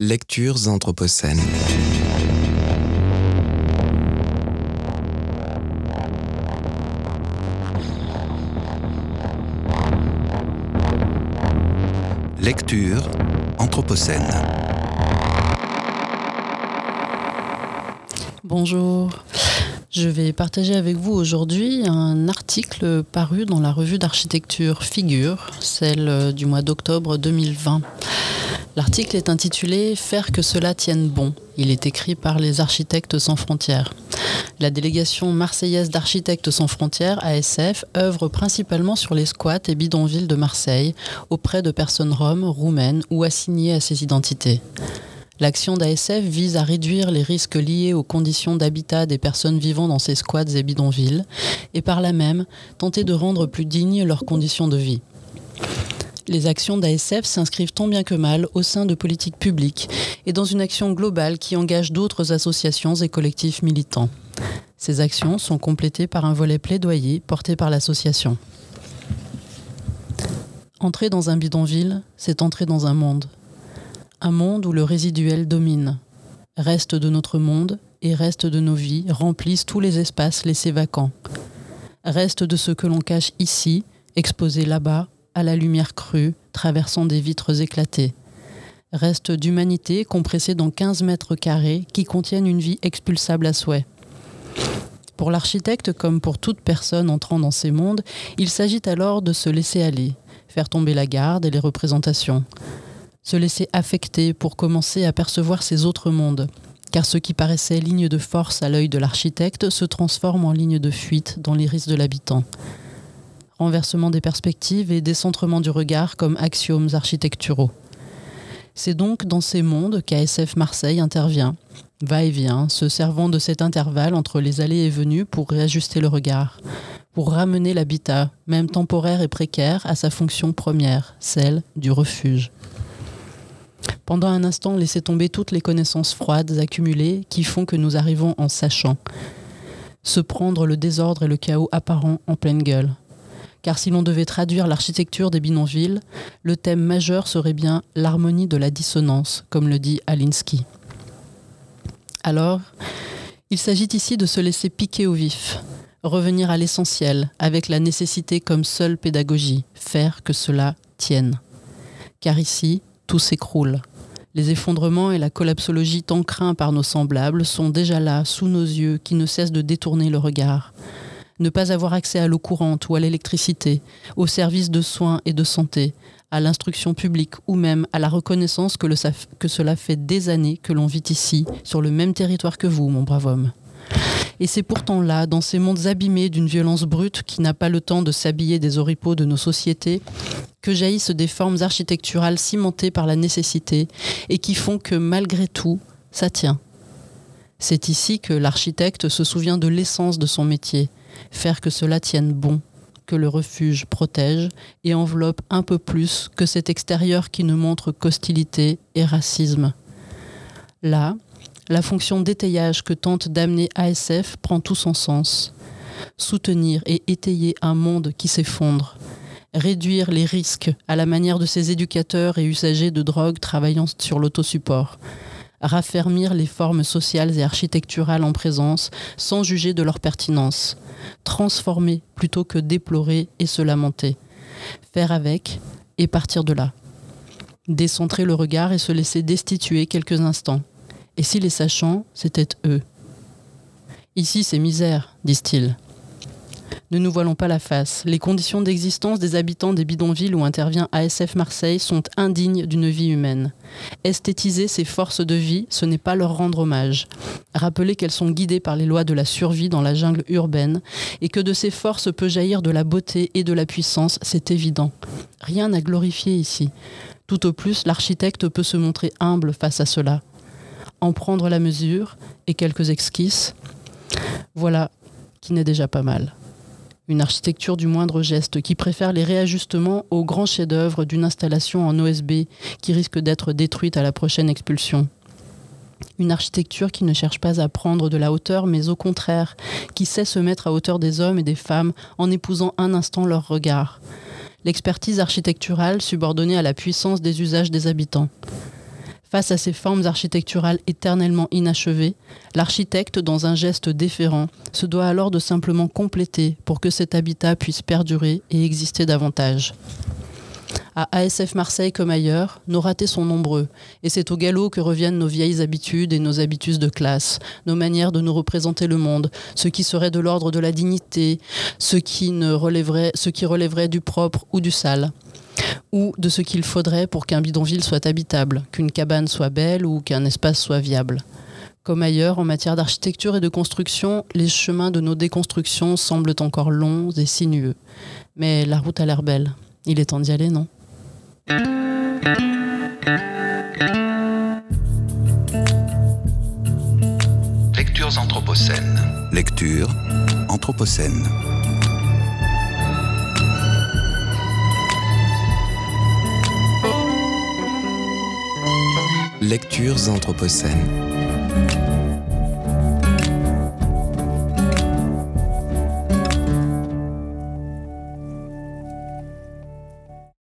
Lectures anthropocènes. Lecture anthropocène. Bonjour. Je vais partager avec vous aujourd'hui un article paru dans la revue d'architecture Figure, celle du mois d'octobre 2020. L'article est intitulé Faire que cela tienne bon. Il est écrit par les Architectes sans frontières. La délégation marseillaise d'Architectes sans frontières, ASF, œuvre principalement sur les squats et bidonvilles de Marseille, auprès de personnes roms, roumaines ou assignées à ces identités. L'action d'ASF vise à réduire les risques liés aux conditions d'habitat des personnes vivant dans ces squats et bidonvilles, et par là même tenter de rendre plus dignes leurs conditions de vie. Les actions d'ASF s'inscrivent tant bien que mal au sein de politiques publiques et dans une action globale qui engage d'autres associations et collectifs militants. Ces actions sont complétées par un volet plaidoyer porté par l'association. Entrer dans un bidonville, c'est entrer dans un monde. Un monde où le résiduel domine. Reste de notre monde et reste de nos vies remplissent tous les espaces laissés vacants. Reste de ce que l'on cache ici, exposé là-bas à la lumière crue, traversant des vitres éclatées. Reste d'humanité compressée dans 15 mètres carrés qui contiennent une vie expulsable à souhait. Pour l'architecte, comme pour toute personne entrant dans ces mondes, il s'agit alors de se laisser aller, faire tomber la garde et les représentations, se laisser affecter pour commencer à percevoir ces autres mondes, car ce qui paraissait ligne de force à l'œil de l'architecte se transforme en ligne de fuite dans l'iris de l'habitant renversement des perspectives et décentrement du regard comme axiomes architecturaux. C'est donc dans ces mondes qu'ASF Marseille intervient, va et vient, se servant de cet intervalle entre les allées et venues pour réajuster le regard, pour ramener l'habitat, même temporaire et précaire, à sa fonction première, celle du refuge. Pendant un instant, laissez tomber toutes les connaissances froides accumulées qui font que nous arrivons en sachant. Se prendre le désordre et le chaos apparent en pleine gueule, car si l'on devait traduire l'architecture des bidonvilles, le thème majeur serait bien l'harmonie de la dissonance, comme le dit Alinsky. Alors, il s'agit ici de se laisser piquer au vif, revenir à l'essentiel, avec la nécessité comme seule pédagogie, faire que cela tienne. Car ici, tout s'écroule. Les effondrements et la collapsologie tant craints par nos semblables sont déjà là, sous nos yeux, qui ne cessent de détourner le regard ne pas avoir accès à l'eau courante ou à l'électricité, aux services de soins et de santé, à l'instruction publique ou même à la reconnaissance que, cela fait des années que l'on vit ici, sur le même territoire que vous, mon brave homme. Et c'est pourtant là, dans ces mondes abîmés d'une violence brute qui n'a pas le temps de s'habiller des oripeaux de nos sociétés, que jaillissent des formes architecturales cimentées par la nécessité et qui font que malgré tout, ça tient. C'est ici que l'architecte se souvient de l'essence de son métier, faire que cela tienne bon, que le refuge protège et enveloppe un peu plus que cet extérieur qui ne montre qu'hostilité et racisme. Là, la fonction d'étayage que tente d'amener ASF prend tout son sens. Soutenir et étayer un monde qui s'effondre. Réduire les risques à la manière de ces éducateurs et usagers de drogue travaillant sur l'autosupport raffermir les formes sociales et architecturales en présence sans juger de leur pertinence, transformer plutôt que déplorer et se lamenter, faire avec et partir de là, décentrer le regard et se laisser destituer quelques instants. Et si les sachants, c'était eux? Ici, c'est misère, disent-ils. Ne nous voilons pas la face. Les conditions d'existence des habitants des bidonvilles où intervient ASF Marseille sont indignes d'une vie humaine. Esthétiser ces forces de vie, ce n'est pas leur rendre hommage. Rappeler qu'elles sont guidées par les lois de la survie dans la jungle urbaine et que de ces forces peut jaillir de la beauté et de la puissance, c'est évident. Rien à glorifier ici. Tout au plus, l'architecte peut se montrer humble face à cela. En prendre la mesure et quelques esquisses, voilà qui n'est déjà pas mal une architecture du moindre geste qui préfère les réajustements au grand chef-d'œuvre d'une installation en OSB qui risque d'être détruite à la prochaine expulsion. Une architecture qui ne cherche pas à prendre de la hauteur, mais au contraire, qui sait se mettre à hauteur des hommes et des femmes en épousant un instant leur regard. L'expertise architecturale subordonnée à la puissance des usages des habitants. Face à ces formes architecturales éternellement inachevées, l'architecte, dans un geste déférent, se doit alors de simplement compléter pour que cet habitat puisse perdurer et exister davantage. À ASF Marseille comme ailleurs, nos ratés sont nombreux, et c'est au galop que reviennent nos vieilles habitudes et nos habitudes de classe, nos manières de nous représenter le monde, ce qui serait de l'ordre de la dignité, ce qui, ne ce qui relèverait du propre ou du sale ou de ce qu'il faudrait pour qu'un bidonville soit habitable, qu'une cabane soit belle ou qu'un espace soit viable. Comme ailleurs, en matière d'architecture et de construction, les chemins de nos déconstructions semblent encore longs et sinueux. Mais la route a l'air belle. Il est temps d'y aller, non? Lectures anthropocènes. Lecture anthropocène. Lectures Anthropocènes.